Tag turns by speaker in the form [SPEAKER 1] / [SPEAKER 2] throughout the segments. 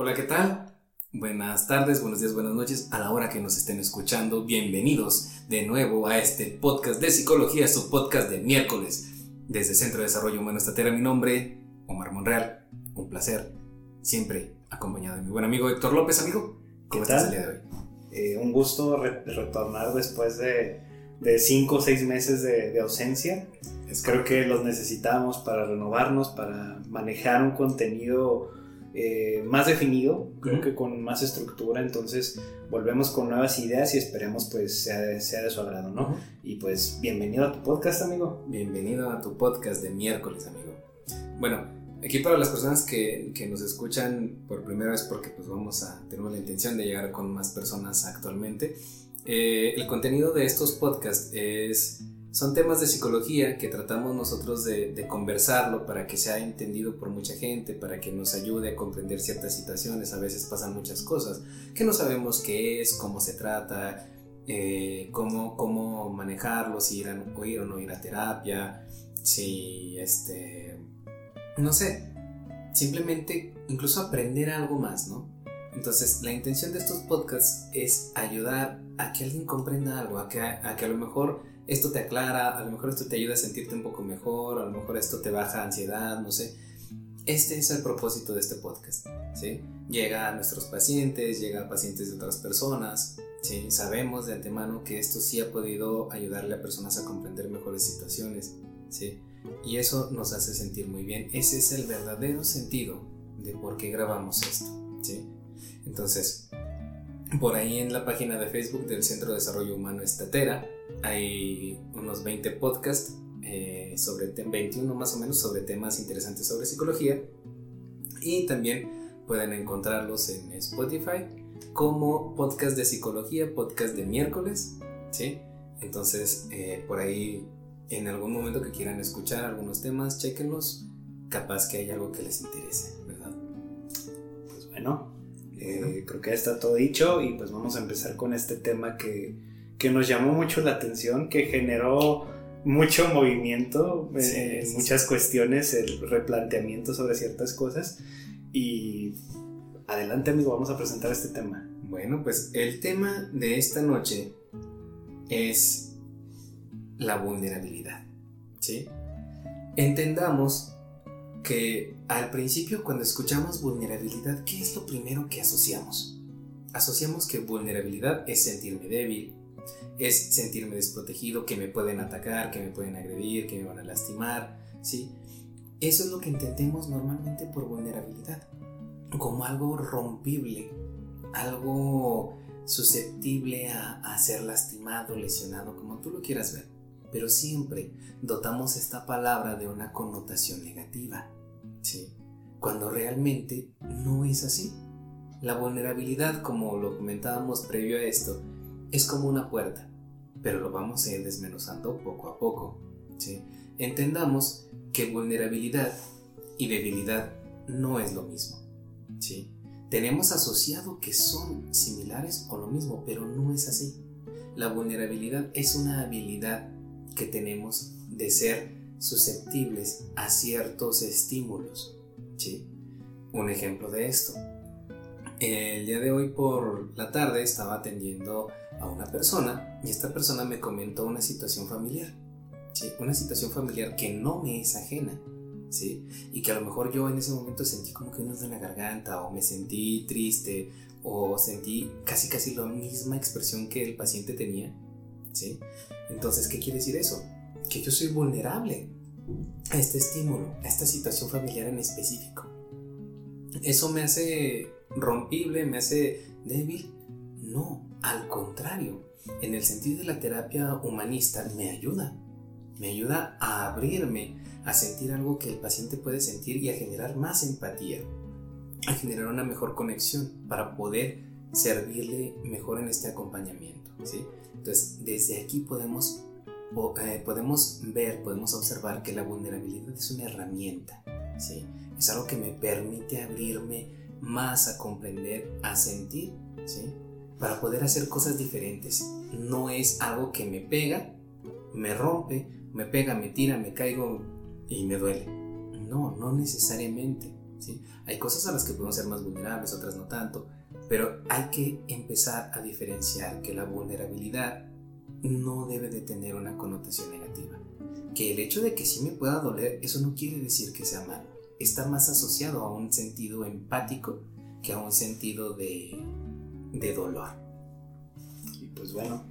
[SPEAKER 1] Hola, ¿qué tal? Buenas tardes, buenos días, buenas noches. A la hora que nos estén escuchando, bienvenidos de nuevo a este podcast de psicología, su podcast de miércoles. Desde Centro de Desarrollo Humano Estatera, mi nombre, Omar Monreal. Un placer, siempre acompañado de mi buen amigo Héctor López, amigo. ¿Cómo estás el día de hoy?
[SPEAKER 2] Eh, un gusto retornar después de, de cinco o seis meses de, ausencia. Creo que los necesitamos para renovarnos, para manejar un contenido eh, más definido, creo que con más estructura, entonces volvemos con nuevas ideas y esperemos pues sea de, sea de su agrado, ¿no? Y pues bienvenido a tu podcast, amigo.
[SPEAKER 1] Bienvenido a tu podcast de miércoles, amigo. Bueno, aquí para las personas que, que nos escuchan por primera vez porque pues vamos a, tenemos la intención de llegar con más personas actualmente, eh, el contenido de estos podcasts es son temas de psicología que tratamos nosotros de, conversarlo para que sea entendido por mucha gente, para que nos ayude a comprender ciertas situaciones. A veces pasan muchas cosas que no sabemos qué es, cómo se trata, eh, cómo, cómo manejarlo, si ir, o ir o no ir a terapia, si, este, no sé, simplemente incluso aprender algo más, ¿no? Entonces, la intención de estos podcasts es ayudar a que alguien comprenda algo, a que a, que a lo mejor esto te aclara, a lo mejor esto te ayuda a sentirte un poco mejor, a lo mejor esto te baja ansiedad, no sé. Este es el propósito de este podcast, ¿sí? Llega a nuestros pacientes, llega a pacientes de otras personas, ¿sí? Sabemos de antemano que esto sí ha podido ayudarle a personas a comprender mejores situaciones, ¿sí? Y eso nos hace sentir muy bien. Ese es el verdadero sentido de por qué grabamos esto, ¿sí? Entonces, por ahí en la página de Facebook del Centro de Desarrollo Humano Estatera hay unos 20 podcasts eh, sobre 21 más o menos sobre temas interesantes sobre psicología y también pueden encontrarlos en Spotify como podcast de psicología, podcast de miércoles, ¿sí? Entonces, eh, por ahí, en algún momento que quieran escuchar algunos temas, chequenlos, capaz que hay algo que les interese, ¿verdad?
[SPEAKER 2] Pues bueno, eh, creo que ya está todo dicho y pues vamos a empezar con este tema que, que nos llamó mucho la atención, que generó mucho movimiento en muchas cuestiones, el replanteamiento sobre ciertas cosas. Y adelante amigo, vamos a presentar este tema.
[SPEAKER 1] Bueno, pues el tema de esta noche es la vulnerabilidad. ¿sí? Entendamos que al principio cuando escuchamos vulnerabilidad, ¿qué es lo primero que asociamos? Asociamos que vulnerabilidad es sentirme débil, es sentirme desprotegido, que me pueden atacar, que me pueden agredir, que me van a lastimar, ¿sí? Eso es lo que entendemos normalmente por vulnerabilidad, como algo rompible, algo susceptible a, a ser lastimado, lesionado, como tú lo quieras ver pero siempre dotamos esta palabra de una connotación negativa, ¿sí? Cuando realmente no es así. La vulnerabilidad, como lo comentábamos previo a esto, es como una puerta, pero lo vamos a ir desmenuzando poco a poco, ¿sí? Entendamos que vulnerabilidad y debilidad no es lo mismo, ¿sí? Tenemos asociado que son similares o lo mismo, pero no es así. La vulnerabilidad es una habilidad que tenemos de ser susceptibles a ciertos estímulos. ¿sí? Un ejemplo de esto. El día de hoy por la tarde estaba atendiendo a una persona y esta persona me comentó una situación familiar. ¿sí? Una situación familiar que no me es ajena. ¿sí? Y que a lo mejor yo en ese momento sentí como que un nudo en la garganta o me sentí triste o sentí casi casi la misma expresión que el paciente tenía. ¿sí? Entonces, ¿qué quiere decir eso? Que yo soy vulnerable a este estímulo, a esta situación familiar en específico. ¿Eso me hace rompible, me hace débil? No, al contrario. En el sentido de la terapia humanista me ayuda. Me ayuda a abrirme, a sentir algo que el paciente puede sentir y a generar más empatía, a generar una mejor conexión para poder servirle mejor en este acompañamiento. ¿sí? Entonces, desde aquí podemos, eh, podemos ver, podemos observar que la vulnerabilidad es una herramienta, ¿sí? Es algo que me permite abrirme más a comprender, a sentir. Para poder hacer cosas diferentes. No es algo que me pega, me rompe, me pega, me tira, me caigo y me duele. No, no necesariamente. Hay cosas a las que podemos ser más vulnerables, otras no tanto, pero hay que empezar a diferenciar que la vulnerabilidad no debe de tener una connotación negativa. Que el hecho de que sí me pueda doler, eso no quiere decir que sea malo. Está más asociado a un sentido empático que a un sentido de, de dolor.
[SPEAKER 2] Y pues bueno,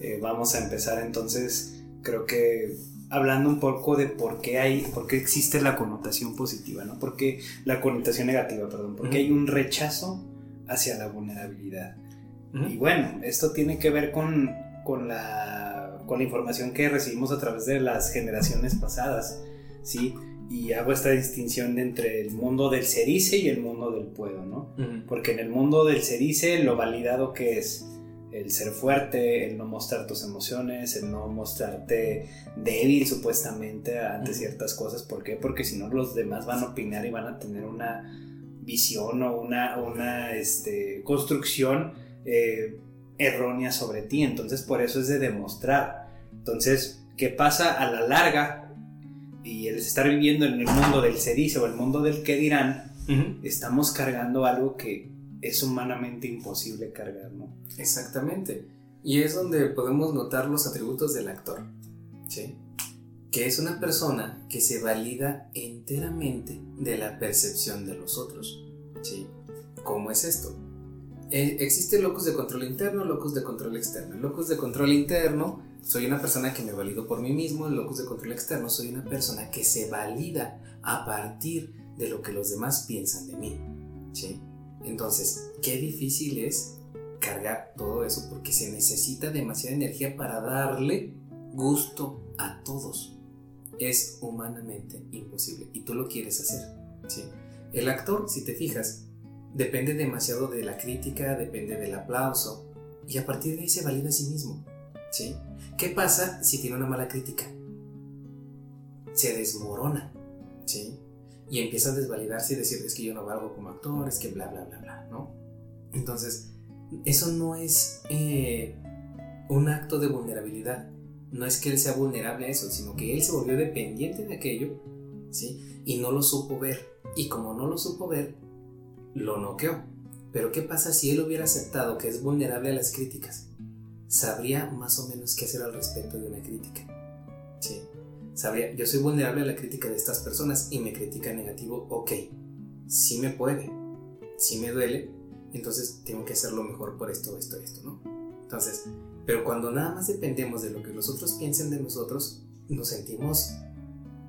[SPEAKER 2] eh, vamos a empezar entonces, creo que hablando un poco de por qué hay, por qué existe la connotación positiva, ¿no? Porque la connotación negativa, perdón, porque hay un rechazo hacia la vulnerabilidad. Y bueno, esto tiene que ver con, con, la, con la información que recibimos a través de las generaciones pasadas, ¿sí? Y hago esta distinción entre el mundo del cerice y el mundo del puedo, ¿no? Porque en el mundo del cerice lo validado que es el ser fuerte, el no mostrar tus emociones, el no mostrarte débil supuestamente ante ciertas cosas. ¿Por qué? Porque si no los demás van a opinar y van a tener una visión o una, una este, construcción eh, errónea sobre ti. Entonces por eso es de demostrar. Entonces, ¿qué pasa a la larga? Y el estar viviendo en el mundo del se dice o el mundo del que dirán, estamos cargando algo que es humanamente imposible cargar, ¿no?
[SPEAKER 1] Exactamente. Y es donde podemos notar los atributos del actor, ¿sí? Que es una persona que se valida enteramente de la percepción de los otros, ¿sí? ¿Cómo es esto? Eh, existe locus de control interno, locus de control externo. El locus de control interno, soy una persona que me valido por mí mismo. El locus de control externo, soy una persona que se valida a partir de lo que los demás piensan de mí, ¿sí? Entonces, qué difícil es cargar todo eso porque se necesita demasiada energía para darle gusto a todos. Es humanamente imposible y tú lo quieres hacer. ¿sí? El actor, si te fijas, depende demasiado de la crítica, depende del aplauso y a partir de ahí se valida a sí mismo. ¿Sí? ¿Qué pasa si tiene una mala crítica? Se desmorona. ¿sí? y empieza a desvalidarse y decir, es que yo no valgo como actor, es que bla, bla, bla, bla, ¿no? Entonces, eso no es eh, un acto de vulnerabilidad. No es que él sea vulnerable a eso, sino que él se volvió dependiente de aquello, ¿sí? Y no lo supo ver. Y como no lo supo ver, lo noqueó. Pero ¿qué pasa si él hubiera aceptado que es vulnerable a las críticas? Sabría más o menos qué hacer al respecto de una crítica. ¿Sí? sabría, yo soy vulnerable a la crítica de estas personas y me critica negativo, ok, sí me puede, sí me duele, entonces tengo que hacerlo mejor por esto, esto, esto, ¿no? Entonces, pero cuando nada más dependemos de lo que los otros piensen de nosotros, nos sentimos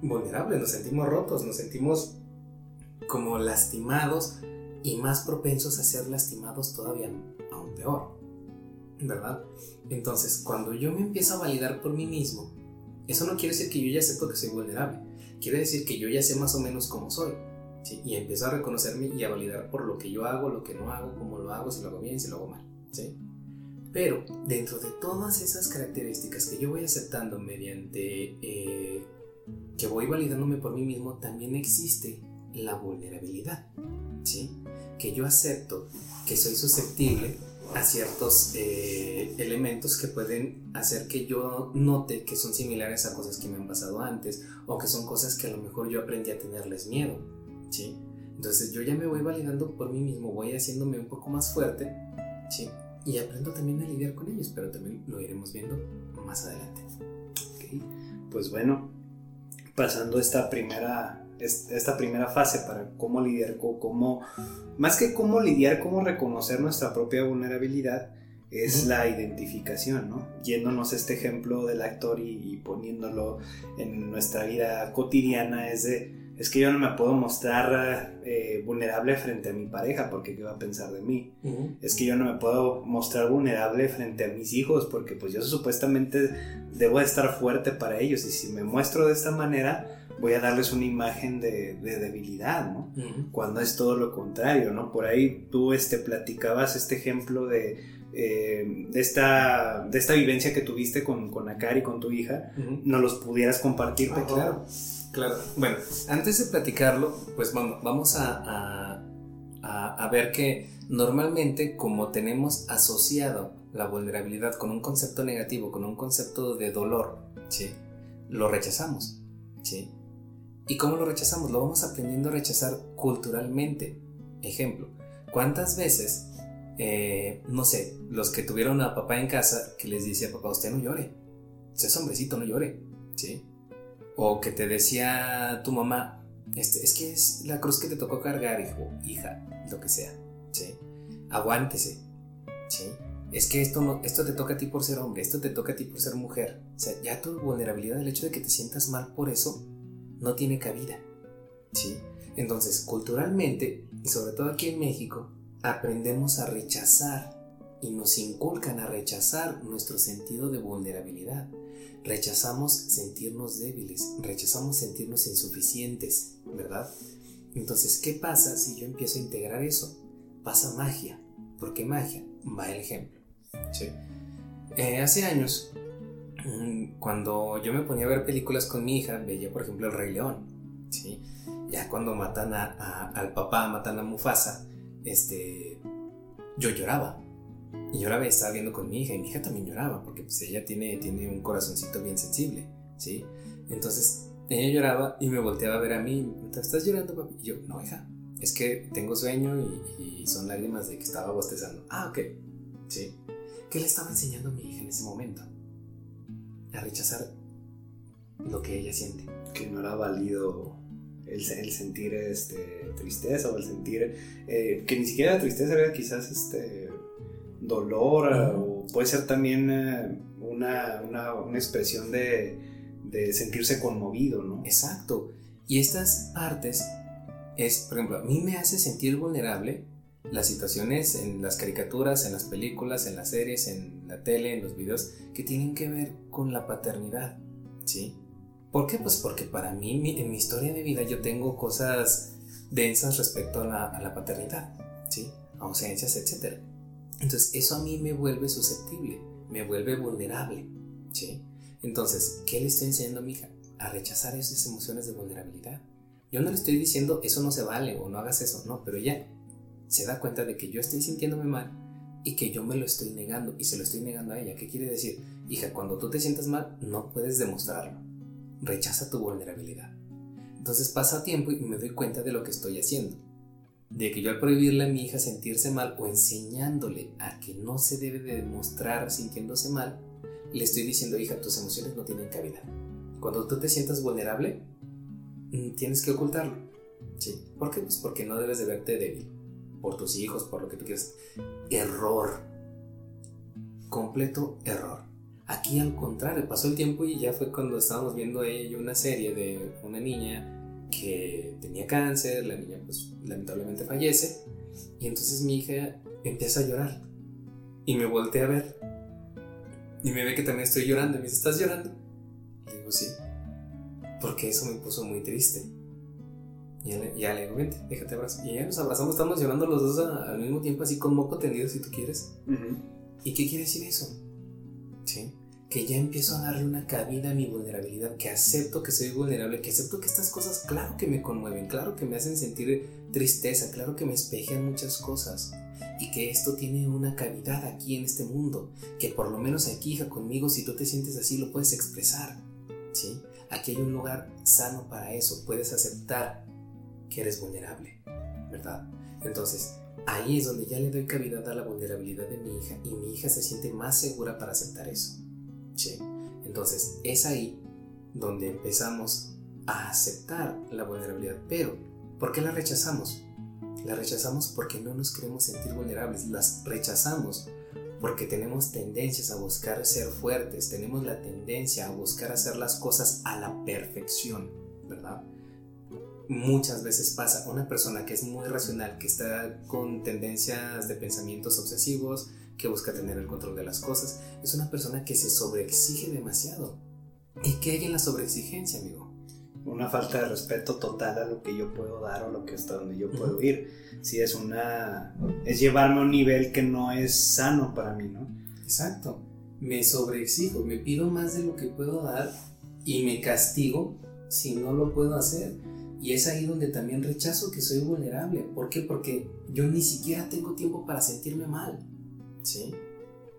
[SPEAKER 1] vulnerables, nos sentimos rotos, nos sentimos como lastimados y más propensos a ser lastimados todavía aún peor, ¿verdad? Entonces, cuando yo me empiezo a validar por mí mismo, eso no quiere decir que yo ya sepa que soy vulnerable. Quiere decir que yo ya sé más o menos cómo soy. Y empiezo a reconocerme y a validar por lo que yo hago, lo que no hago, cómo lo hago, si lo hago bien, si lo hago mal. ¿sí? Pero dentro de todas esas características que yo voy aceptando mediante eh, que voy validándome por mí mismo, también existe la vulnerabilidad. ¿sí? Que yo acepto que soy susceptible a ciertos eh, elementos que pueden hacer que yo note que son similares a cosas que me han pasado antes o que son cosas que a lo mejor yo aprendí a tenerles miedo, ¿sí? Entonces yo ya me voy validando por mí mismo, voy haciéndome un poco más fuerte, ¿sí? Y aprendo también a lidiar con ellos, pero también lo iremos viendo más adelante.
[SPEAKER 2] Pues bueno, pasando esta primera esta primera fase para cómo lidiar cómo, más que cómo lidiar, cómo reconocer nuestra propia vulnerabilidad, es la identificación, ¿no? Yéndonos este ejemplo del actor y, poniéndolo en nuestra vida cotidiana, es de, es que yo no me puedo mostrar eh, vulnerable frente a mi pareja porque qué va a pensar de mí. Es que yo no me puedo mostrar vulnerable frente a mis hijos porque pues yo supuestamente debo estar fuerte para ellos y si me muestro de esta manera, voy a darles una imagen de, debilidad, ¿no? Cuando es todo lo contrario, ¿no? Por ahí tú este, platicabas este ejemplo de, eh, de, esta, de esta vivencia que tuviste con, con Akari, con tu hija, ¿no los pudieras compartir?
[SPEAKER 1] Ah, claro, claro. Bueno, antes de platicarlo, pues vamos, vamos a, a, a ver que normalmente como tenemos asociado la vulnerabilidad con un concepto negativo, con un concepto de dolor, ¿sí? Lo rechazamos, ¿sí? ¿Y cómo lo rechazamos? Lo vamos aprendiendo a rechazar culturalmente. Ejemplo, ¿cuántas veces, eh, no sé, los que tuvieron a papá en casa que les decía, papá, usted no llore, seas hombrecito, no llore, ¿sí? O que te decía tu mamá, este, es que es la cruz que te tocó cargar, hijo, hija, lo que sea, ¿sí? Aguántese, ¿sí? Es que esto, no, esto te toca a ti por ser hombre, esto te toca a ti por ser mujer. O sea, ya tu vulnerabilidad, el hecho de que te sientas mal por eso, no tiene cabida, ¿sí? Entonces, culturalmente, y sobre todo aquí en México, aprendemos a rechazar y nos inculcan a rechazar nuestro sentido de vulnerabilidad. Rechazamos sentirnos débiles, rechazamos sentirnos insuficientes, ¿verdad? Entonces, ¿qué pasa si yo empiezo a integrar eso? Pasa magia. ¿Por qué magia? Va el ejemplo. ¿sí? Eh, hace años, cuando yo me ponía a ver películas con mi hija, veía por ejemplo El Rey León. ¿sí? Ya cuando matan a, al papá, matan a Mufasa, este, yo lloraba. Y lloraba y estaba viendo con mi hija, y mi hija también lloraba, porque pues, ella tiene, tiene un corazoncito bien sensible, ¿sí? Entonces, ella lloraba y me volteaba a ver a mí, ¿estás llorando, papi? Y yo, no, hija, es que tengo sueño y, y son lágrimas de que estaba bostezando. Ah, ok, sí. ¿Qué le estaba enseñando a mi hija en ese momento? A rechazar lo que ella siente.
[SPEAKER 2] Que no era válido el, el sentir este, tristeza o el sentir eh, que ni siquiera tristeza era quizás este dolor o puede ser también eh, una, una, una, expresión de, de, sentirse conmovido, ¿no?
[SPEAKER 1] Exacto. Y estas partes es, por ejemplo, a mí me hace sentir vulnerable las situaciones en las caricaturas, en las películas, en las series, en la tele, en los videos que tienen que ver con la paternidad, ¿sí? ¿Por qué? Pues porque para mí, en mi historia de vida, yo tengo cosas densas respecto a la, a la paternidad, ¿sí? Ausencias, etc. Entonces, eso a mí me vuelve susceptible, me vuelve vulnerable, ¿sí? Entonces, ¿qué le estoy enseñando a mi hija? A rechazar esas emociones de vulnerabilidad. Yo no le estoy diciendo, eso no se vale o no hagas eso, no, pero ya se da cuenta de que yo estoy sintiéndome mal y que yo me lo estoy negando y se lo estoy negando a ella. ¿Qué quiere decir? Hija, cuando tú te sientas mal, no puedes demostrarlo rechaza tu vulnerabilidad. Entonces pasa tiempo y me doy cuenta de lo que estoy haciendo. De que yo al prohibirle a mi hija sentirse mal o enseñándole a que no se debe de demostrar sintiéndose mal, le estoy diciendo, hija, tus emociones no tienen cabida. Cuando tú te sientas vulnerable, mm, tienes que ocultarlo. ¿Sí? ¿Por qué? Pues porque no debes de verte débil. Por tus hijos, por lo que tú quieras. Error. Completo error. Aquí al contrario, pasó el tiempo y ya fue cuando estábamos viendo ella una serie de una niña que tenía cáncer, la niña pues lamentablemente fallece y entonces mi hija empieza a llorar y me voltea a ver y me ve que también estoy llorando y me dice, ¿estás llorando? Le digo, sí, porque eso me puso muy triste. Y ya le, digo, vente, déjate abrazar. Y ya nos abrazamos, estamos llorando los dos al mismo tiempo, así con moco tendido si tú quieres. ¿Y qué quiere decir eso? ¿sí? Que ya empiezo a darle una cabida a mi vulnerabilidad, que acepto que soy vulnerable, que acepto que estas cosas, claro que me conmueven, claro que me hacen sentir tristeza, claro que me espejean muchas cosas. Y que esto tiene una cavidad aquí en este mundo, que por lo menos aquí, hija, conmigo, si tú te sientes así, lo puedes expresar, ¿sí? Aquí hay un lugar sano para eso, puedes aceptar que vulnerable, ¿verdad? Entonces, Ahí es donde ya le doy cavidad a la vulnerabilidad de mi hija y mi hija se siente más segura para aceptar eso. ¿Sí? Entonces es ahí donde empezamos a aceptar la vulnerabilidad. Pero, ¿por qué la rechazamos? La rechazamos porque no nos queremos sentir vulnerables. Las rechazamos porque tenemos tendencias a buscar ser fuertes, tenemos la tendencia a buscar hacer las cosas a la perfección, ¿verdad? Muchas veces pasa. Una persona que es muy racional, que está con tendencias de pensamientos obsesivos, que busca tener el control de las cosas, es una persona que se sobreexige demasiado. ¿Y qué hay en la sobreexigencia, amigo?
[SPEAKER 2] Una falta de respeto total a lo que yo puedo dar o lo que hasta donde yo puedo ir. Si es una. es llevarme a un nivel que no es sano para mí, ¿no?
[SPEAKER 1] Exacto. Me sobreexijo, me pido más de lo que puedo dar y me castigo si no lo puedo hacer y es ahí donde también rechazo que soy vulnerable. ¿Por qué? Porque yo ni siquiera tengo tiempo para sentirme mal. ¿Sí?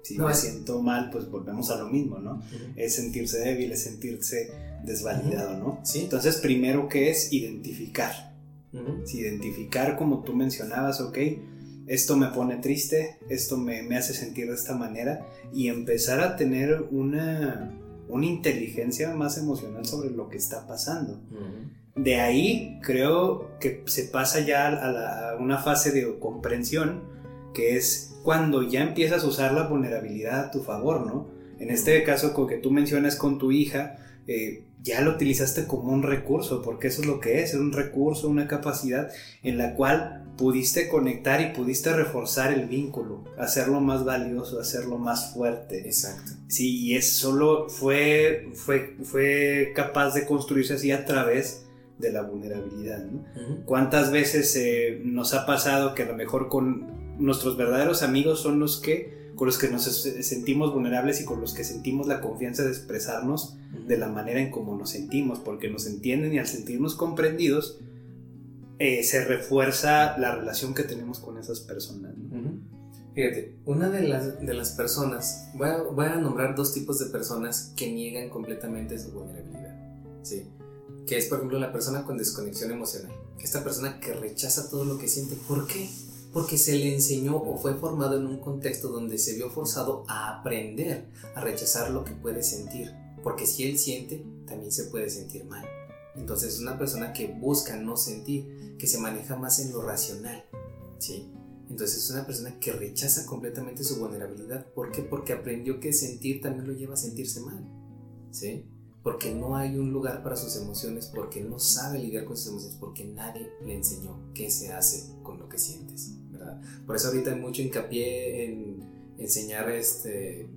[SPEAKER 2] Si me siento mal, pues volvemos a lo mismo, ¿no? Es sentirse débil, es sentirse desvalidado, ¿no?
[SPEAKER 1] Sí.
[SPEAKER 2] Entonces, primero que es identificar. Identificar, como tú mencionabas, ok, esto me pone triste, esto me, me, hace sentir de esta manera y empezar a tener una, una inteligencia más emocional sobre lo que está pasando. De ahí creo que se pasa ya a, una fase de comprensión, que es cuando ya empiezas a usar la vulnerabilidad a tu favor, ¿no? En este caso, con que tú mencionas con tu hija, eh, ya lo utilizaste como un recurso, porque eso es lo que es, es un recurso, una capacidad en la cual pudiste conectar y pudiste reforzar el vínculo, hacerlo más valioso, hacerlo más fuerte.
[SPEAKER 1] Exacto.
[SPEAKER 2] Sí, y es solo fue, fue, fue capaz de construirse así a través de la vulnerabilidad. ¿no? ¿Cuántas veces eh, nos ha pasado que a lo mejor con nuestros verdaderos amigos son los que con los que nos sentimos vulnerables y con los que sentimos la confianza de expresarnos de la manera en como nos sentimos, porque nos entienden y al sentirnos comprendidos, eh, se refuerza la relación que tenemos con esas personas.
[SPEAKER 1] Fíjate, una de las, de las personas, voy a, voy a, nombrar dos tipos de personas que niegan completamente su vulnerabilidad, ¿sí? Que es, por ejemplo, la persona con desconexión emocional. Esta persona que rechaza todo lo que siente. ¿Por qué? Porque se le enseñó o fue formado en un contexto donde se vio forzado a aprender a rechazar lo que puede sentir. Porque si él siente, también se puede sentir mal. Entonces es una persona que busca no sentir, que se maneja más en lo racional, ¿sí? Entonces es una persona que rechaza completamente su vulnerabilidad. ¿Por qué? Porque aprendió que sentir también lo lleva a sentirse mal, ¿sí? Porque no hay un lugar para sus emociones, porque no sabe lidiar con sus emociones, porque nadie le enseñó qué se hace con lo que sientes, ¿verdad? Por eso ahorita hay mucho hincapié en enseñar este,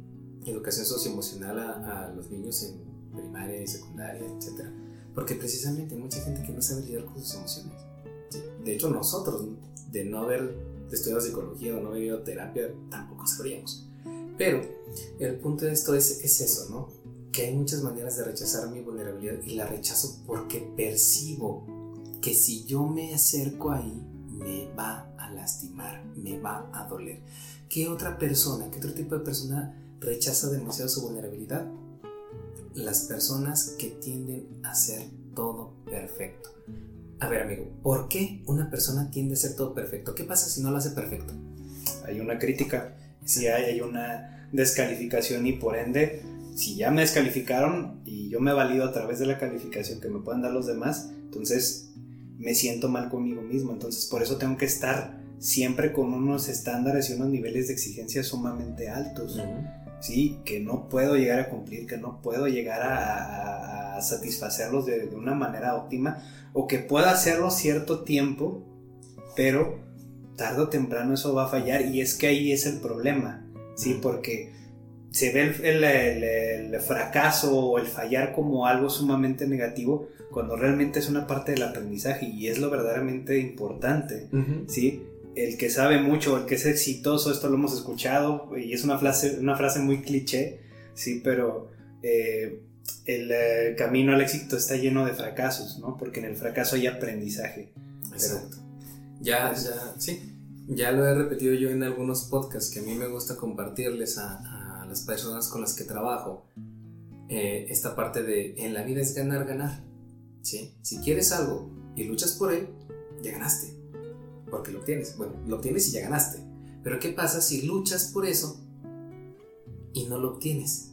[SPEAKER 1] educación socioemocional a, a los niños en primaria y secundaria, etcétera porque precisamente hay mucha gente que no sabe lidiar con sus emociones. De hecho, nosotros, de no haber estudiado psicología o no haber ido a terapia, tampoco sabríamos. Pero el punto de esto es, es eso, ¿no? Que hay muchas maneras de rechazar mi vulnerabilidad y la rechazo porque percibo que si yo me acerco ahí, me va a lastimar, me va a doler. ¿Qué otra persona, qué otro tipo de persona rechaza demasiado su vulnerabilidad? las personas que tienden a ser todo perfecto. A ver, amigo, ¿por qué una persona tiende a ser todo perfecto? ¿Qué pasa si no lo hace perfecto?
[SPEAKER 2] Hay una crítica, si hay, hay una descalificación y por ende, si ya me descalificaron y yo me valido a través de la calificación que me puedan dar los demás, entonces me siento mal conmigo mismo. Entonces por eso tengo que estar siempre con unos estándares y unos niveles de exigencia sumamente altos. ¿sí? que no puedo llegar a cumplir, que no puedo llegar a, satisfacerlos de, una manera óptima, o que pueda hacerlo cierto tiempo, pero tarde o temprano eso va a fallar y es que ahí es el problema, ¿sí? porque se ve el, fracaso o el fallar como algo sumamente negativo cuando realmente es una parte del aprendizaje y es lo verdaderamente importante, ¿sí? el que sabe mucho, el que es exitoso, esto lo hemos escuchado y es una frase, una frase muy cliché, sí, pero eh, el eh, camino al éxito está lleno de fracasos, ¿no? Porque en el fracaso hay aprendizaje.
[SPEAKER 1] Exacto. ya, ya, sí, ya lo he repetido yo en algunos podcasts que a mí me gusta compartirles a, a las personas con las que trabajo. Eh, esta parte de en la vida es ganar, ganar. ¿sí? Si quieres algo y luchas por él, ya ganaste porque lo obtienes. Bueno, lo obtienes y ya ganaste. Pero ¿qué pasa si luchas por eso y no lo obtienes?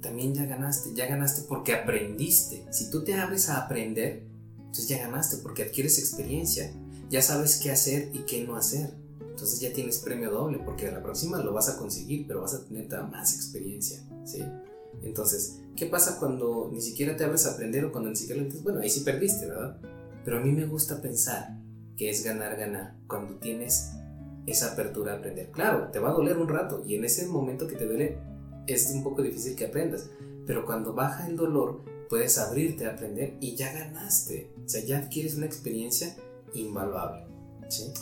[SPEAKER 1] También ya ganaste, ya ganaste porque aprendiste. Si tú te abres a aprender, entonces ya ganaste porque adquieres experiencia. Ya sabes qué hacer y qué no hacer. Entonces ya tienes premio doble porque a la próxima lo vas a conseguir, pero vas a tener más experiencia. ¿sí? Entonces, ¿qué pasa cuando ni siquiera te abres a aprender o cuando ni siquiera lo Bueno, ahí sí perdiste, ¿verdad? Pero a mí me gusta pensar que es ganar, ganar, cuando tienes esa apertura a aprender. Claro, te va a doler un rato y en ese momento que te duele es un poco difícil que aprendas, pero cuando baja el dolor puedes abrirte a aprender y ya ganaste, o sea, ya adquieres una experiencia invaluable. ¿sí?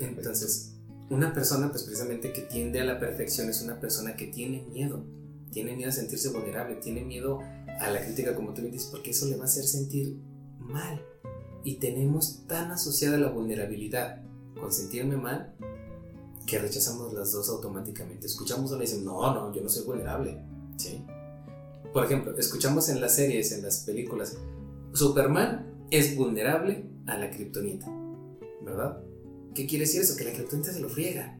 [SPEAKER 1] Entonces, una persona pues precisamente que tiende a la perfección es una persona que tiene miedo, tiene miedo a sentirse vulnerable, tiene miedo a la crítica como tú me dices, porque eso le va a hacer sentir mal y tenemos tan asociada la vulnerabilidad con sentirme mal que rechazamos las dos automáticamente. Escuchamos una y decimos, no, no, yo no soy vulnerable. ¿Sí? Por ejemplo, escuchamos en las series, en las películas, Superman es vulnerable a la kriptonita, ¿verdad? ¿Qué quiere decir eso? Que la kriptonita se lo friega,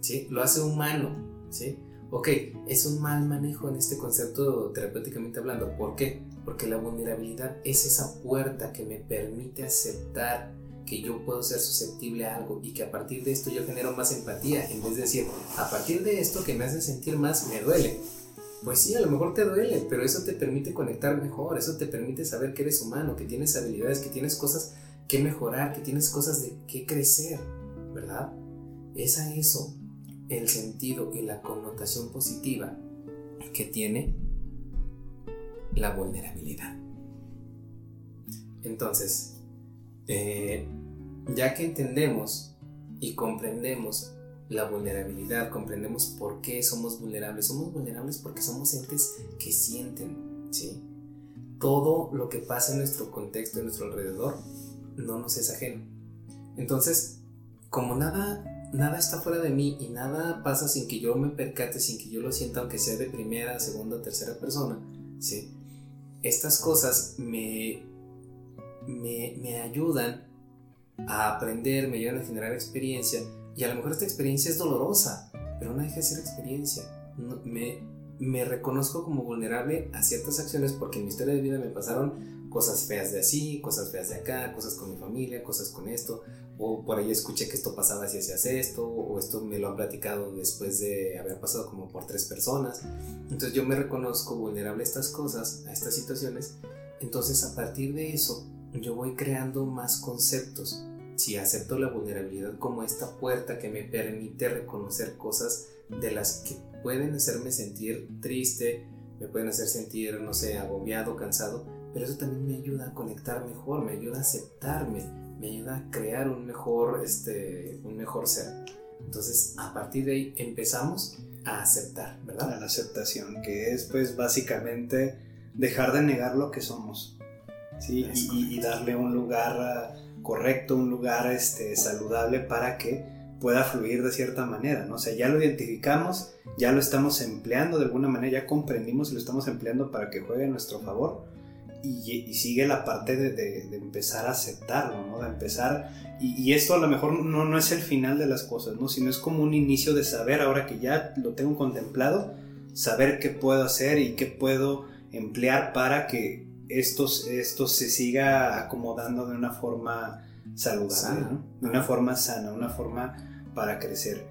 [SPEAKER 1] ¿sí? Lo hace humano, ¿sí? Ok, es un mal manejo en este concepto terapéuticamente hablando. ¿Por qué? Porque la vulnerabilidad es esa puerta que me permite aceptar que yo puedo ser susceptible a algo y que a partir de esto yo genero más empatía, en vez de decir, a partir de esto que me hace sentir más, me duele. Pues sí, a lo mejor te duele, pero eso te permite conectar mejor, eso te permite saber que eres humano, que tienes habilidades, que tienes cosas que mejorar, que tienes cosas de que crecer, ¿verdad? Es a eso el sentido y la connotación positiva que tiene la vulnerabilidad. Entonces, eh, ya que entendemos y comprendemos la vulnerabilidad, comprendemos por qué somos vulnerables. Somos vulnerables porque somos entes que sienten, ¿sí? Todo lo que pasa en nuestro contexto, en nuestro alrededor, no nos es ajeno. Entonces, como nada, nada está fuera de mí y nada pasa sin que yo me percate, sin que yo lo sienta, aunque sea de primera, segunda, tercera persona, ¿sí? Estas cosas me, me, me ayudan a aprender, me ayudan a generar experiencia y a lo mejor esta experiencia es dolorosa, pero no deja de ser experiencia. me, me reconozco como vulnerable a ciertas acciones porque en mi historia de vida me pasaron cosas feas de así, cosas feas de acá, cosas con mi familia, cosas con esto, o por ahí escuché que esto pasaba si hacías esto, o esto me lo han platicado después de haber pasado como por tres personas. Entonces yo me reconozco vulnerable a estas cosas, a estas situaciones. Entonces a partir de eso yo voy creando más conceptos si acepto la vulnerabilidad como esta puerta que me permite reconocer cosas de las que pueden hacerme sentir triste, me pueden hacer sentir, no sé, agobiado, cansado, pero eso también me ayuda a conectar mejor, me ayuda a aceptarme, me ayuda a crear un mejor, este, un mejor ser. Entonces, a partir de ahí empezamos a aceptar, ¿verdad?
[SPEAKER 2] A la aceptación, que es pues básicamente dejar de negar lo que somos, ¿sí? Y, y, darle un lugar a correcto, un lugar este, saludable para que pueda fluir de cierta manera, ¿no? O sea, ya lo identificamos, ya lo estamos empleando de alguna manera, ya comprendimos y lo estamos empleando para que juegue a nuestro favor y, sigue la parte de, empezar a aceptarlo, ¿no? De empezar, y, esto a lo mejor no, no es el final de las cosas, ¿no? Sino es como un inicio de saber, ahora que ya lo tengo contemplado, saber qué puedo hacer y qué puedo emplear para que esto, esto se siga acomodando de una forma saludable, de una forma sana, una forma para crecer.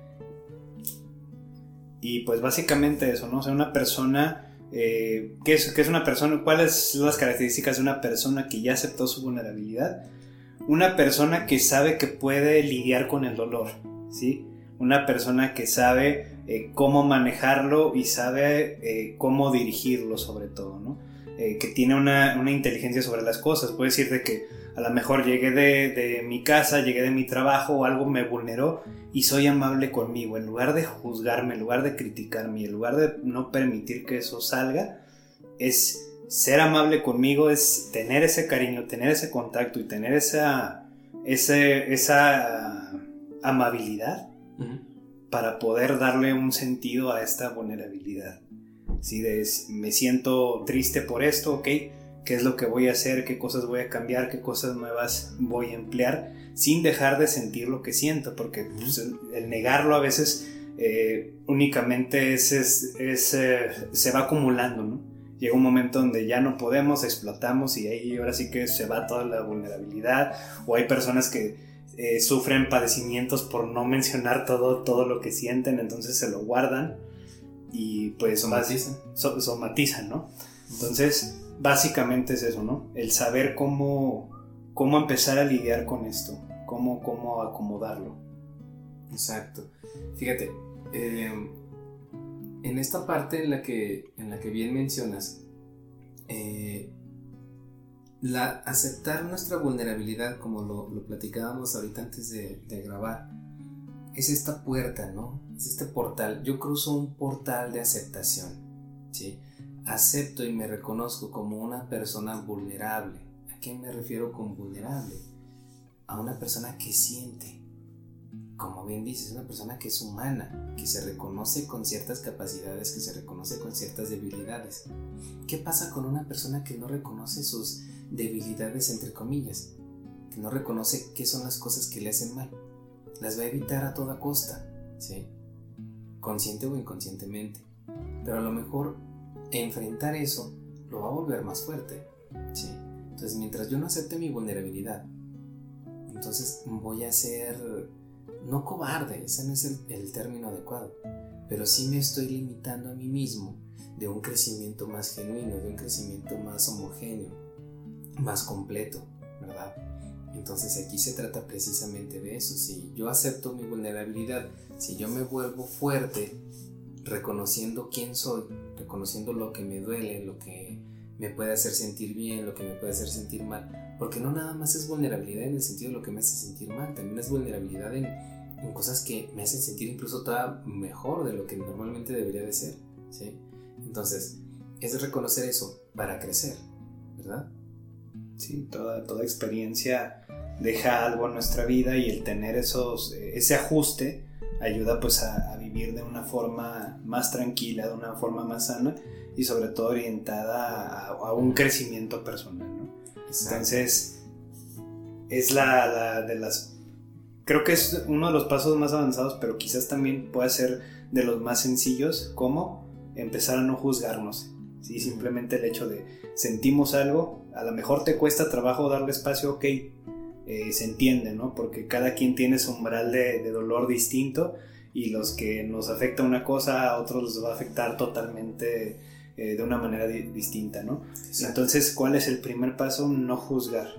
[SPEAKER 2] Y pues básicamente eso, ¿no? O sea, una persona, eh, ¿qué, es, ¿qué es una persona? ¿Cuáles son las características de una persona que ya aceptó su vulnerabilidad? Una persona que sabe que puede lidiar con el dolor, ¿sí? Una persona que sabe eh, cómo manejarlo y sabe eh, cómo dirigirlo sobre todo, ¿no? Eh, que tiene una, inteligencia sobre las cosas. Puede decir de que a lo mejor llegué de, mi casa, llegué de mi trabajo o algo me vulneró y soy amable conmigo. En lugar de juzgarme, en lugar de criticarme, en lugar de no permitir que eso salga, es ser amable conmigo, es tener ese cariño, tener ese contacto y tener esa, esa amabilidad para poder darle un sentido a esta vulnerabilidad. Si me siento triste por esto, ok, qué es lo que voy a hacer, qué cosas voy a cambiar, qué cosas nuevas voy a emplear, sin dejar de sentir lo que siento, porque pues, el, negarlo a veces eh, únicamente es, es, eh, se va acumulando, ¿no? Llega un momento donde ya no podemos, explotamos y ahí ahora sí que se va toda la vulnerabilidad, o hay personas que eh, sufren padecimientos por no mencionar todo, todo lo que sienten, entonces se lo guardan y pues somatizan, somatizan ¿no? Entonces, básicamente es eso, ¿no? El saber cómo, cómo empezar a lidiar con esto, cómo, cómo acomodarlo.
[SPEAKER 1] Exacto. Fíjate, eh, en esta parte en la que, en la que bien mencionas, eh, la, aceptar nuestra vulnerabilidad, como lo, lo platicábamos ahorita antes de, de grabar, es esta puerta, ¿no? Es este portal. Yo cruzo un portal de aceptación, ¿sí? Acepto y me reconozco como una persona vulnerable. ¿A qué me refiero con vulnerable? A una persona que siente, como bien dices, una persona que es humana, que se reconoce con ciertas capacidades, que se reconoce con ciertas debilidades. ¿Qué pasa con una persona que no reconoce sus debilidades, entre comillas? Que no reconoce qué son las cosas que le hacen mal. Las va a evitar a toda costa, ¿sí? Consciente o inconscientemente. Pero a lo mejor enfrentar eso lo va a volver más fuerte, ¿sí? Entonces, mientras yo no acepte mi vulnerabilidad, entonces voy a ser no cobarde, ese no es el, término adecuado, pero sí me estoy limitando a mí mismo de un crecimiento más genuino, de un crecimiento más homogéneo, más completo, ¿verdad? Entonces aquí se trata precisamente de eso. Si yo acepto mi vulnerabilidad, si yo me vuelvo fuerte, reconociendo quién soy, reconociendo lo que me duele, lo que me puede hacer sentir bien, lo que me puede hacer sentir mal, porque no nada más es vulnerabilidad en el sentido de lo que me hace sentir mal, también es vulnerabilidad en, cosas que me hacen sentir incluso todavía mejor de lo que normalmente debería de ser, ¿sí? Entonces, es reconocer eso para crecer, ¿verdad?
[SPEAKER 2] Sí, toda, toda experiencia deja algo en nuestra vida y el tener esos, ese ajuste ayuda pues a, vivir de una forma más tranquila, de una forma más sana y sobre todo orientada a, un crecimiento personal, ¿no? Entonces, es la, la de las creo que es uno de los pasos más avanzados, pero quizás también puede ser de los más sencillos, como empezar a no juzgarnos. ¿sí? Simplemente el hecho de sentimos algo, a lo mejor te cuesta trabajo darle espacio, ok, eh, se entiende, ¿no? Porque cada quien tiene su umbral de, dolor distinto y los que nos afecta una cosa a otros les va a afectar totalmente eh, de una manera distinta, ¿no? Entonces, ¿cuál es el primer paso? No juzgar,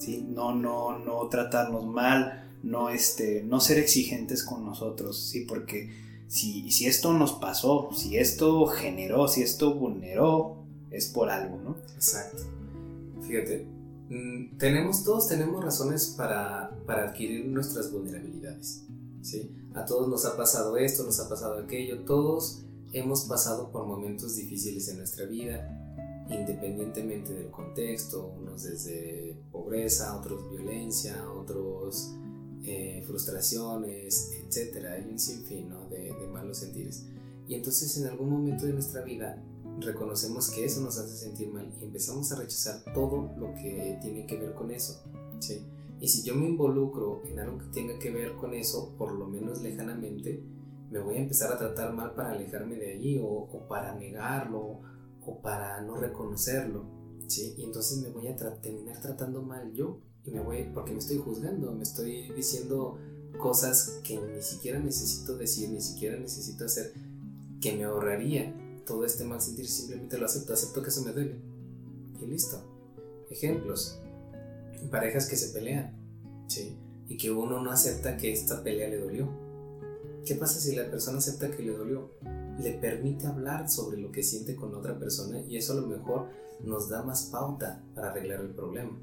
[SPEAKER 2] ¿sí? No, no, no tratarnos mal, no, este, no ser exigentes con nosotros, ¿sí? Porque si, si esto nos pasó, si esto generó, si esto vulneró, es por algo, ¿no?
[SPEAKER 1] Exacto. Fíjate, tenemos, todos tenemos razones para, para adquirir nuestras vulnerabilidades, ¿sí? A todos nos ha pasado esto, nos ha pasado aquello, todos hemos pasado por momentos difíciles en nuestra vida, independientemente del contexto, unos desde pobreza, otros violencia, otros eh, frustraciones, etcétera. Hay un sinfín de, malos sentires. Y entonces en algún momento de nuestra vida reconocemos que eso nos hace sentir mal y empezamos a rechazar todo lo que tiene que ver con eso. ¿sí? Y si yo me involucro en algo que tenga que ver con eso, por lo menos lejanamente, me voy a empezar a tratar mal para alejarme de allí o, o para negarlo o para no reconocerlo. ¿sí? Y entonces me voy a terminar tratando mal yo me voy, porque me estoy juzgando, me estoy diciendo cosas que ni siquiera necesito decir, ni siquiera necesito hacer, que me ahorraría todo este mal sentir, simplemente lo acepto, acepto que eso me duele. Y listo. Ejemplos. Parejas que se pelean, ¿sí? Y que uno no acepta que esta pelea le dolió. ¿Qué pasa si la persona acepta que le dolió? Le permite hablar sobre lo que siente con otra persona y eso a lo mejor nos da más pauta para arreglar el problema.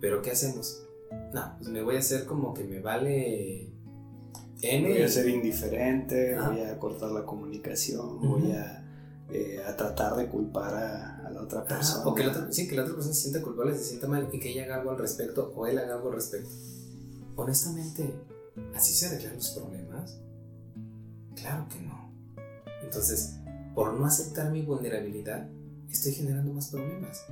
[SPEAKER 1] Pero ¿qué hacemos? No, pues me voy a hacer como que me vale.
[SPEAKER 2] Voy a ser indiferente, voy a cortar la comunicación, voy a, eh, a, tratar de culpar a, la otra persona.
[SPEAKER 1] o que la otra, sí, que la otra persona se sienta culpable, se sienta mal y que ella haga algo al respecto o él haga algo al respecto. Honestamente, ¿así se arreglan los problemas? Claro que no. Entonces, por no aceptar mi vulnerabilidad, estoy generando más problemas.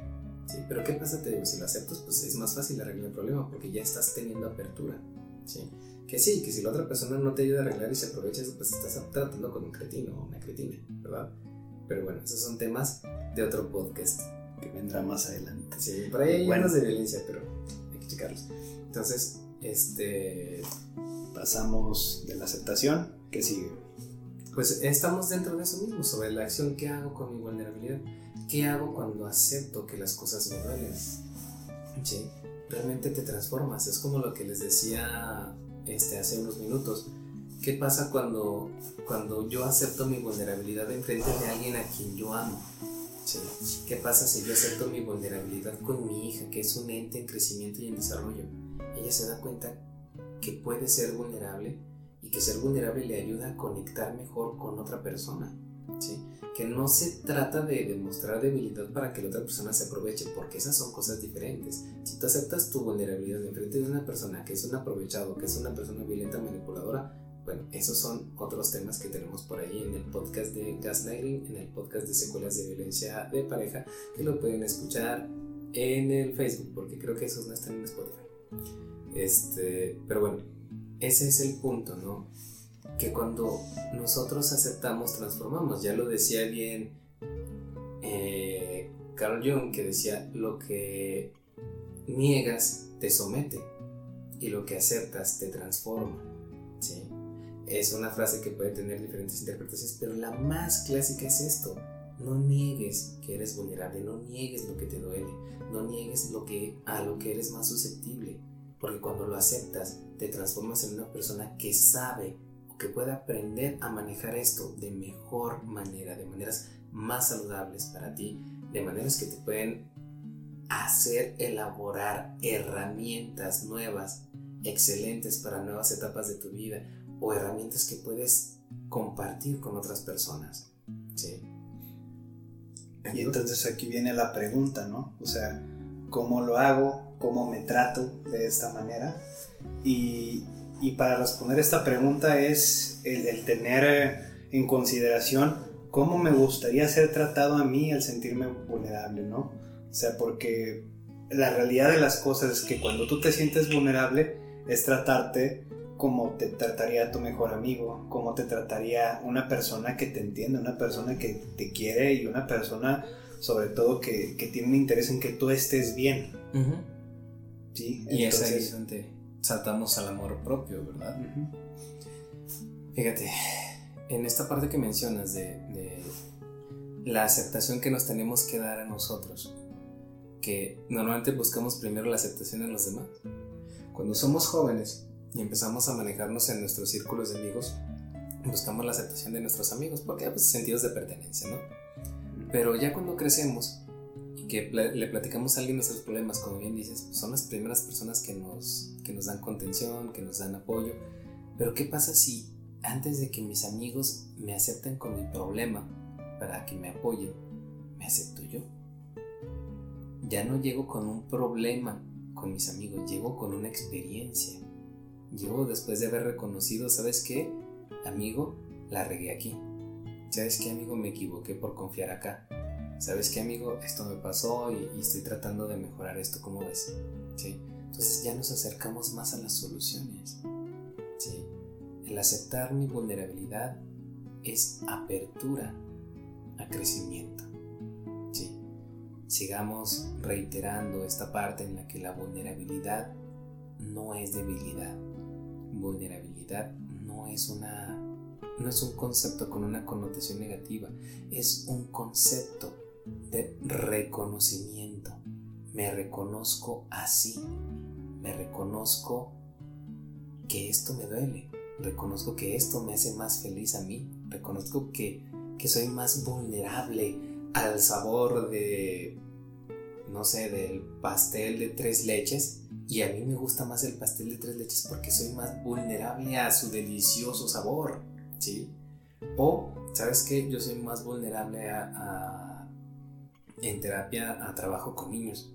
[SPEAKER 1] ¿sí? Pero ¿qué pasa? Te digo, si lo aceptas, pues es más fácil arreglar el problema porque ya estás teniendo apertura, ¿sí? Que sí, que si la otra persona no te ayuda a arreglar y se aprovecha pues estás tratando con un cretino o una cretina, ¿verdad? Pero bueno, esos son temas de otro podcast.
[SPEAKER 2] Que vendrá más adelante.
[SPEAKER 1] Sí, por ahí hay bueno. de violencia, pero hay que checarlos. Entonces, este...
[SPEAKER 2] Pasamos de la aceptación, ¿qué sigue?
[SPEAKER 1] Pues estamos dentro de eso mismo, sobre la acción que hago con mi vulnerabilidad. ¿Qué hago cuando acepto que las cosas me duelen? ¿Sí? Realmente te transformas. Es como lo que les decía este, hace unos minutos. ¿Qué pasa cuando, cuando yo acepto mi vulnerabilidad en frente de alguien a quien yo amo? ¿Sí? ¿Qué pasa si yo acepto mi vulnerabilidad con mi hija, que es un ente en crecimiento y en desarrollo? Ella se da cuenta que puede ser vulnerable y que ser vulnerable le ayuda a conectar mejor con otra persona. ¿sí? Que no se trata de demostrar debilidad para que la otra persona se aproveche, porque esas son cosas diferentes. Si tú aceptas tu vulnerabilidad en frente de una persona que es un aprovechado, que es una persona violenta, manipuladora, bueno, esos son otros temas que tenemos por ahí en el podcast de Gaslighting, en el podcast de secuelas de violencia de pareja, que lo pueden escuchar en el Facebook, porque creo que esos no están en Spotify. Este, pero bueno, ese es el punto, ¿no? Que cuando nosotros aceptamos, transformamos. Ya lo decía bien eh, Carl Jung, que decía, lo que niegas te somete y lo que aceptas te transforma. ¿sí? Es una frase que puede tener diferentes interpretaciones, pero la más clásica es esto. No niegues que eres vulnerable, no niegues lo que te duele, no niegues lo que, a lo que eres más susceptible, porque cuando lo aceptas te transformas en una persona que sabe o que puede aprender a manejar esto de mejor manera, de maneras más saludables para ti, de maneras que te pueden hacer elaborar herramientas nuevas, excelentes para nuevas etapas de tu vida o herramientas que puedes compartir con otras personas. ¿sí?
[SPEAKER 2] Y entonces aquí viene la pregunta, ¿no? O sea, ¿cómo lo hago? ¿Cómo me trato de esta manera? Y, y para responder esta pregunta es el, el, tener en consideración cómo me gustaría ser tratado a mí al sentirme vulnerable, ¿no? O sea, porque la realidad de las cosas es que cuando tú te sientes vulnerable es tratarte como te trataría tu mejor amigo, como te trataría una persona que te entiende, una persona que te quiere y una persona sobre todo que, que tiene un interés en que tú estés bien.
[SPEAKER 1] ¿Sí? Y es ahí donde saltamos al amor propio, ¿verdad? Fíjate, en esta parte que mencionas de, de la aceptación que nos tenemos que dar a nosotros, que normalmente buscamos primero la aceptación en los demás. Cuando somos jóvenes, y empezamos a manejarnos en nuestros círculos de amigos, buscamos la aceptación de nuestros amigos, porque pues sentidos de pertenencia, ¿no? Pero ya cuando crecemos y que le platicamos a alguien nuestros problemas, como bien dices, son las primeras personas que nos, que nos dan contención, que nos dan apoyo. Pero ¿qué pasa si antes de que mis amigos me acepten con mi problema para que me apoyen, me acepto yo? Ya no llego con un problema con mis amigos, llego con una experiencia yo después de haber reconocido, ¿sabes qué? Amigo, la regué aquí. ¿Sabes qué, amigo? Me equivoqué por confiar acá. ¿Sabes qué, amigo? Esto me pasó y, estoy tratando de mejorar esto, ¿cómo ves? ¿Sí? Entonces ya nos acercamos más a las soluciones. ¿Sí? El aceptar mi vulnerabilidad es apertura a crecimiento. ¿Sí? Sigamos reiterando esta parte en la que la vulnerabilidad no es debilidad vulnerabilidad no es una no es un concepto con una connotación negativa, es un concepto de reconocimiento. Me reconozco así, me reconozco que esto me duele, reconozco que esto me hace más feliz a mí, reconozco que, que soy más vulnerable al sabor de, no sé, del pastel de tres leches y a mí me gusta más el pastel de tres leches porque soy más vulnerable a su delicioso sabor, ¿sí? O, ¿sabes qué? Yo soy más vulnerable a, en terapia a trabajo con niños,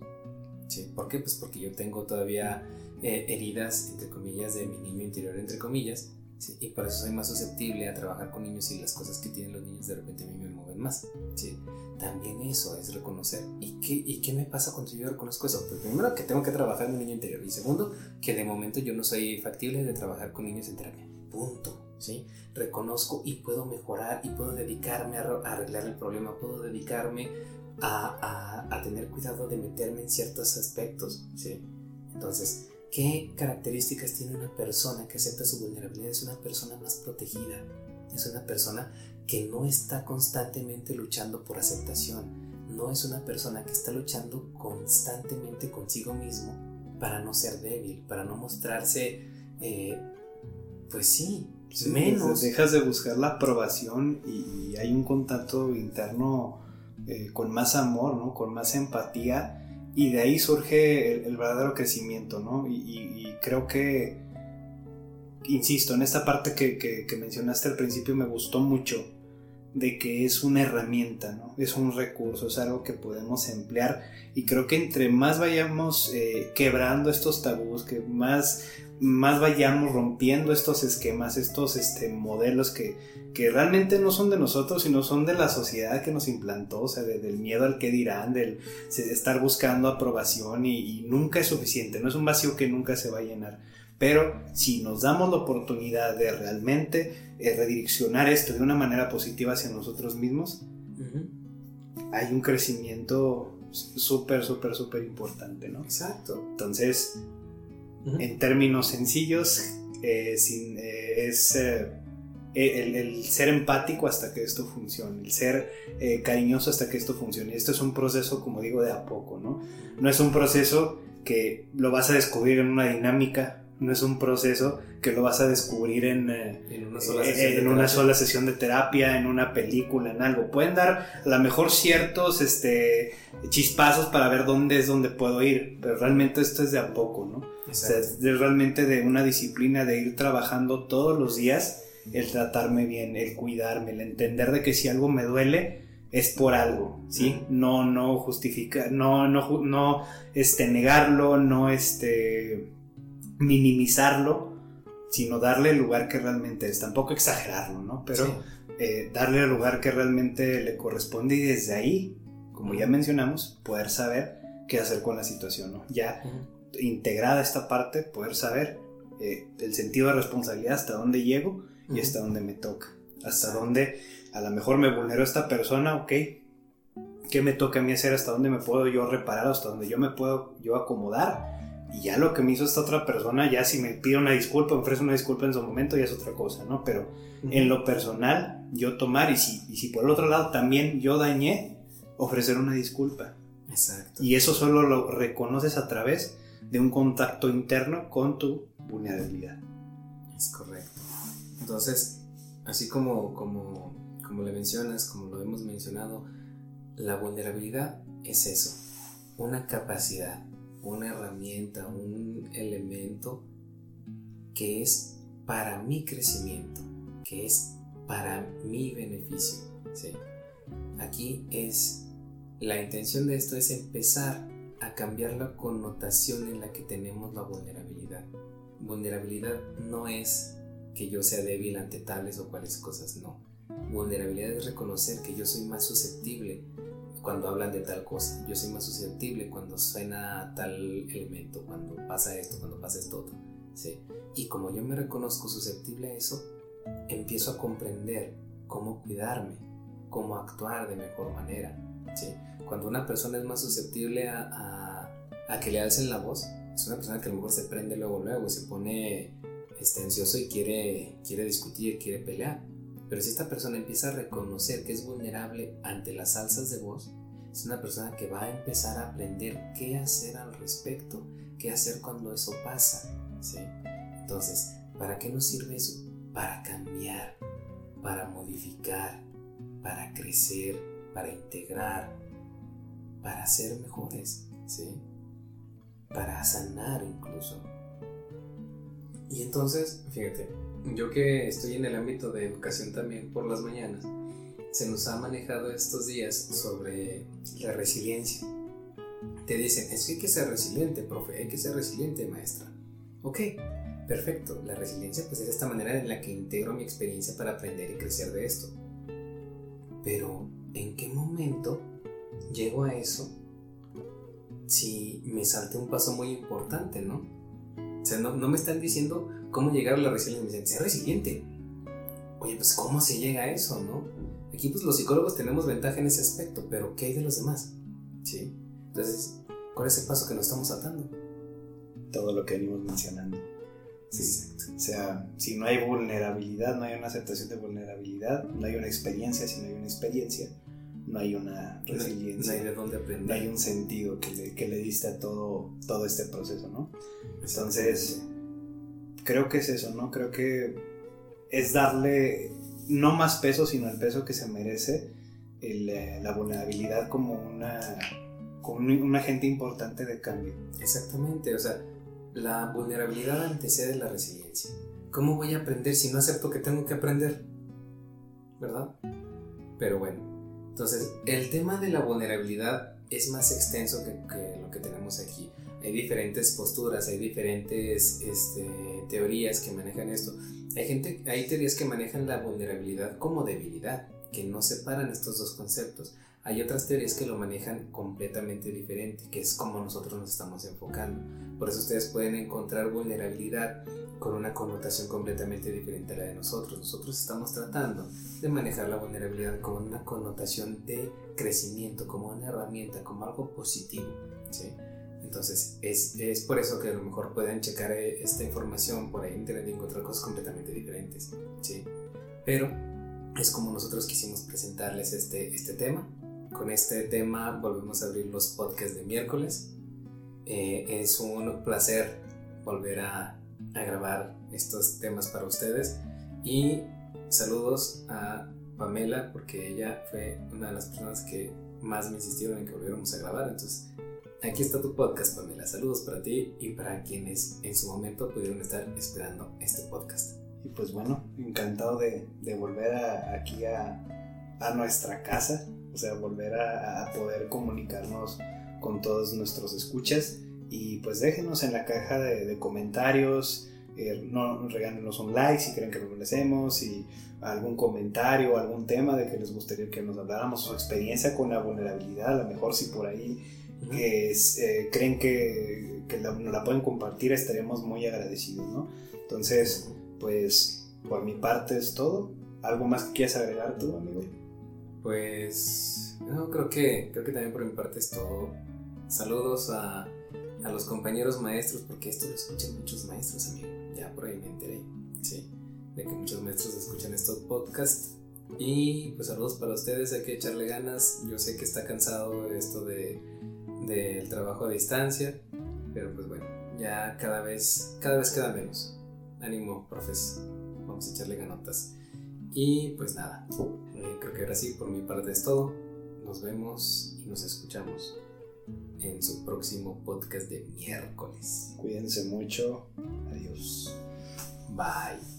[SPEAKER 1] ¿sí? ¿Por qué? Pues porque yo tengo todavía eh, heridas, entre comillas, de mi niño interior, entre comillas, ¿sí? Y por eso soy más susceptible a trabajar con niños y las cosas que tienen los niños de repente a mí me mueven más, ¿sí? También eso es reconocer. ¿Y qué, ¿Y qué me pasa cuando yo reconozco eso? Pues primero que tengo que trabajar en mi niño interior y segundo que de momento yo no soy factible de trabajar con niños en terapia. Punto. ¿sí? Reconozco y puedo mejorar y puedo dedicarme a arreglar el problema, puedo dedicarme a, a, a tener cuidado de meterme en ciertos aspectos. ¿sí? Entonces, ¿qué características tiene una persona que acepta su vulnerabilidad? Es una persona más protegida, es una persona que no está constantemente luchando por aceptación, no es una persona que está luchando constantemente consigo mismo para no ser débil, para no mostrarse, eh, pues sí, menos.
[SPEAKER 2] Dejas de buscar la aprobación y, hay un contacto interno eh, con más amor, ¿no? con más empatía y de ahí surge el, verdadero crecimiento, ¿no? y creo que insisto, en esta parte que, mencionaste al principio me gustó mucho de que es una herramienta, ¿no? Es un recurso, es algo que podemos emplear y creo que entre más vayamos eh, quebrando estos tabús, que más, más vayamos rompiendo estos esquemas, estos este, modelos que, que realmente no son de nosotros, sino son de la sociedad que nos implantó, o sea, del miedo al que dirán, del estar buscando aprobación y, nunca es suficiente, no es un vacío que nunca se va a llenar. Pero si nos damos la oportunidad de realmente eh, redireccionar esto de una manera positiva hacia nosotros mismos, hay un crecimiento súper, súper, súper importante, ¿no?
[SPEAKER 1] Exacto.
[SPEAKER 2] Entonces, en términos sencillos, eh, sin, eh, es el, ser empático hasta que esto funcione, el ser cariñoso hasta que esto funcione. Esto es un proceso, como digo, de a poco, ¿no? No es un proceso que lo vas a descubrir en una dinámica no es un proceso que lo vas a descubrir en, eh, en, una, sola sesión de terapia, en una película, en algo. Pueden dar a lo mejor ciertos este, chispazos para ver dónde es donde puedo ir, pero realmente esto es de a poco, ¿no? O sea, es realmente de una disciplina de ir trabajando todos los días, el tratarme bien, el cuidarme, el entender de que si algo me duele, es por algo, ¿sí? No, no justificar, no, no, no, este, negarlo, no, este, minimizarlo, sino darle el lugar que realmente es. Tampoco exagerarlo, ¿no? Pero eh, darle el lugar que realmente le corresponde y desde ahí, como ya mencionamos, poder saber qué hacer con la situación, ¿no? Ya integrada esta parte, poder saber eh, el sentido de responsabilidad, hasta dónde llego y hasta dónde me toca. Hasta dónde a lo mejor me vulneró esta persona, ok. ¿Qué me toca a mí hacer? ¿Hasta dónde me puedo yo reparar? ¿Hasta dónde yo me puedo yo acomodar? Y ya lo que me hizo esta otra persona, ya si me pide una disculpa, me ofrece una disculpa en su momento, ya es otra cosa, ¿no? Pero en lo personal, yo tomar, y si, y si por el otro lado también yo dañé, ofrecer una disculpa.
[SPEAKER 1] Exacto.
[SPEAKER 2] Y eso solo lo reconoces a través de un contacto interno con tu vulnerabilidad.
[SPEAKER 1] Es correcto. Entonces, así como, como, como le mencionas, como lo hemos mencionado, la vulnerabilidad es eso, una capacidad una herramienta, un elemento que es para mi crecimiento, que es para mi beneficio. Aquí es la intención de esto es empezar a cambiar la connotación en la que tenemos la vulnerabilidad. Vulnerabilidad no es que yo sea débil ante tales o cuales cosas, no. Vulnerabilidad es reconocer que yo soy más susceptible cuando hablan de tal cosa. Yo soy más susceptible cuando suena tal elemento, cuando pasa esto, cuando pasa esto otro. ¿sí? Y como yo me reconozco susceptible a eso, empiezo a comprender cómo cuidarme, cómo actuar de mejor manera. ¿sí? Cuando una persona es más susceptible a, a, que le alcen la voz, es una persona que a lo mejor se prende luego, luego, se pone este, y quiere, quiere discutir, quiere pelear. Pero si esta persona empieza a reconocer que es vulnerable ante las alzas de voz, es una persona que va a empezar a aprender qué hacer al respecto, qué hacer cuando eso pasa. ¿sí? Entonces, ¿para qué nos sirve eso? Para cambiar, para modificar, para crecer, para integrar, para ser mejores, ¿sí? para sanar incluso. Y entonces, fíjate, yo que estoy en el ámbito de educación también por las mañanas, se nos ha manejado estos días sobre la resiliencia. Te dicen, es que hay que ser resiliente, profe, hay que ser resiliente, maestra. Ok, perfecto. La resiliencia pues es esta manera en la que integro mi experiencia para aprender y crecer de esto. Pero, ¿en qué momento llego a eso si me salte un paso muy importante, no? O sea, no, no me están diciendo cómo llegar a la resiliencia, me dicen, resiliente. Oye, pues ¿cómo se llega a eso, no? Aquí pues los psicólogos tenemos ventaja en ese aspecto, pero ¿qué hay de los demás? ¿Sí? Entonces, ¿cuál es el paso que nos estamos atando?
[SPEAKER 2] Todo lo que venimos mencionando. Sí. O sea, si no hay vulnerabilidad, no hay una aceptación de vulnerabilidad, no hay una experiencia, si no hay una experiencia, no hay una resiliencia.
[SPEAKER 1] No, hay de dónde aprender.
[SPEAKER 2] No hay un sentido que le, que le diste a todo, todo este proceso, ¿no? Entonces, creo que es eso, ¿no? Creo que es darle no más peso, sino el peso que se merece eh, la vulnerabilidad como una como un, agente importante de cambio.
[SPEAKER 1] Exactamente, o sea, la vulnerabilidad antecede la resiliencia. ¿Cómo voy a aprender si no acepto que tengo que aprender? ¿Verdad? Pero bueno, entonces el tema de la vulnerabilidad es más extenso que, que lo que tenemos aquí. Hay diferentes posturas, hay diferentes este, teorías que manejan esto. Hay, gente, hay teorías que manejan la vulnerabilidad como debilidad, que no separan estos dos conceptos. Hay otras teorías que lo manejan completamente diferente, que es como nosotros nos estamos enfocando. Por eso ustedes pueden encontrar vulnerabilidad con una connotación completamente diferente a la de nosotros. Nosotros estamos tratando de manejar la vulnerabilidad con una connotación de crecimiento, como una herramienta, como algo positivo. ¿sí? Entonces, es, es, por eso que a lo mejor pueden checar eh, esta información por ahí en internet y encontrar cosas completamente diferentes. ¿sí? Pero es como nosotros quisimos presentarles este, este tema. Con este tema volvemos a abrir los podcasts de miércoles. Eh, es un placer volver a, a grabar estos temas para ustedes. Y saludos a Pamela, porque ella fue una de las personas que más me insistieron en que volviéramos a grabar. Entonces, Aquí está tu podcast, Pamela. Saludos para ti y para quienes en su momento pudieron estar esperando este podcast.
[SPEAKER 2] Y pues bueno, encantado de, de volver aquí a, a, nuestra casa, o sea, volver a, a, poder comunicarnos con todos nuestros escuchas. Y pues déjenos en la caja de, de comentarios, eh, no regálenos un like si creen que lo merecemos, y algún comentario, algún tema de que les gustaría que nos habláramos, su experiencia con la vulnerabilidad, a lo mejor si por ahí que eh, creen que, que la, nos la pueden compartir, estaremos muy agradecidos, ¿no? Entonces, pues, por mi parte es todo. ¿Algo más que quieras agregar tú, amigo?
[SPEAKER 1] Pues, no, creo que, creo que también por mi parte es todo. Saludos a, a los compañeros maestros, porque esto lo escuchan muchos maestros, amigo. Ya por ahí me enteré, sí, de que muchos maestros escuchan estos podcasts. Y pues saludos para ustedes, hay que echarle ganas. Yo sé que está cansado esto de del trabajo a distancia, pero pues bueno, ya cada vez, cada vez queda menos. Ánimo, profes, vamos a echarle ganotas. Y pues nada, eh, creo que ahora sí, por mi parte es todo. Nos vemos y nos escuchamos en su próximo podcast de miércoles.
[SPEAKER 2] Cuídense mucho. Adiós.
[SPEAKER 1] Bye.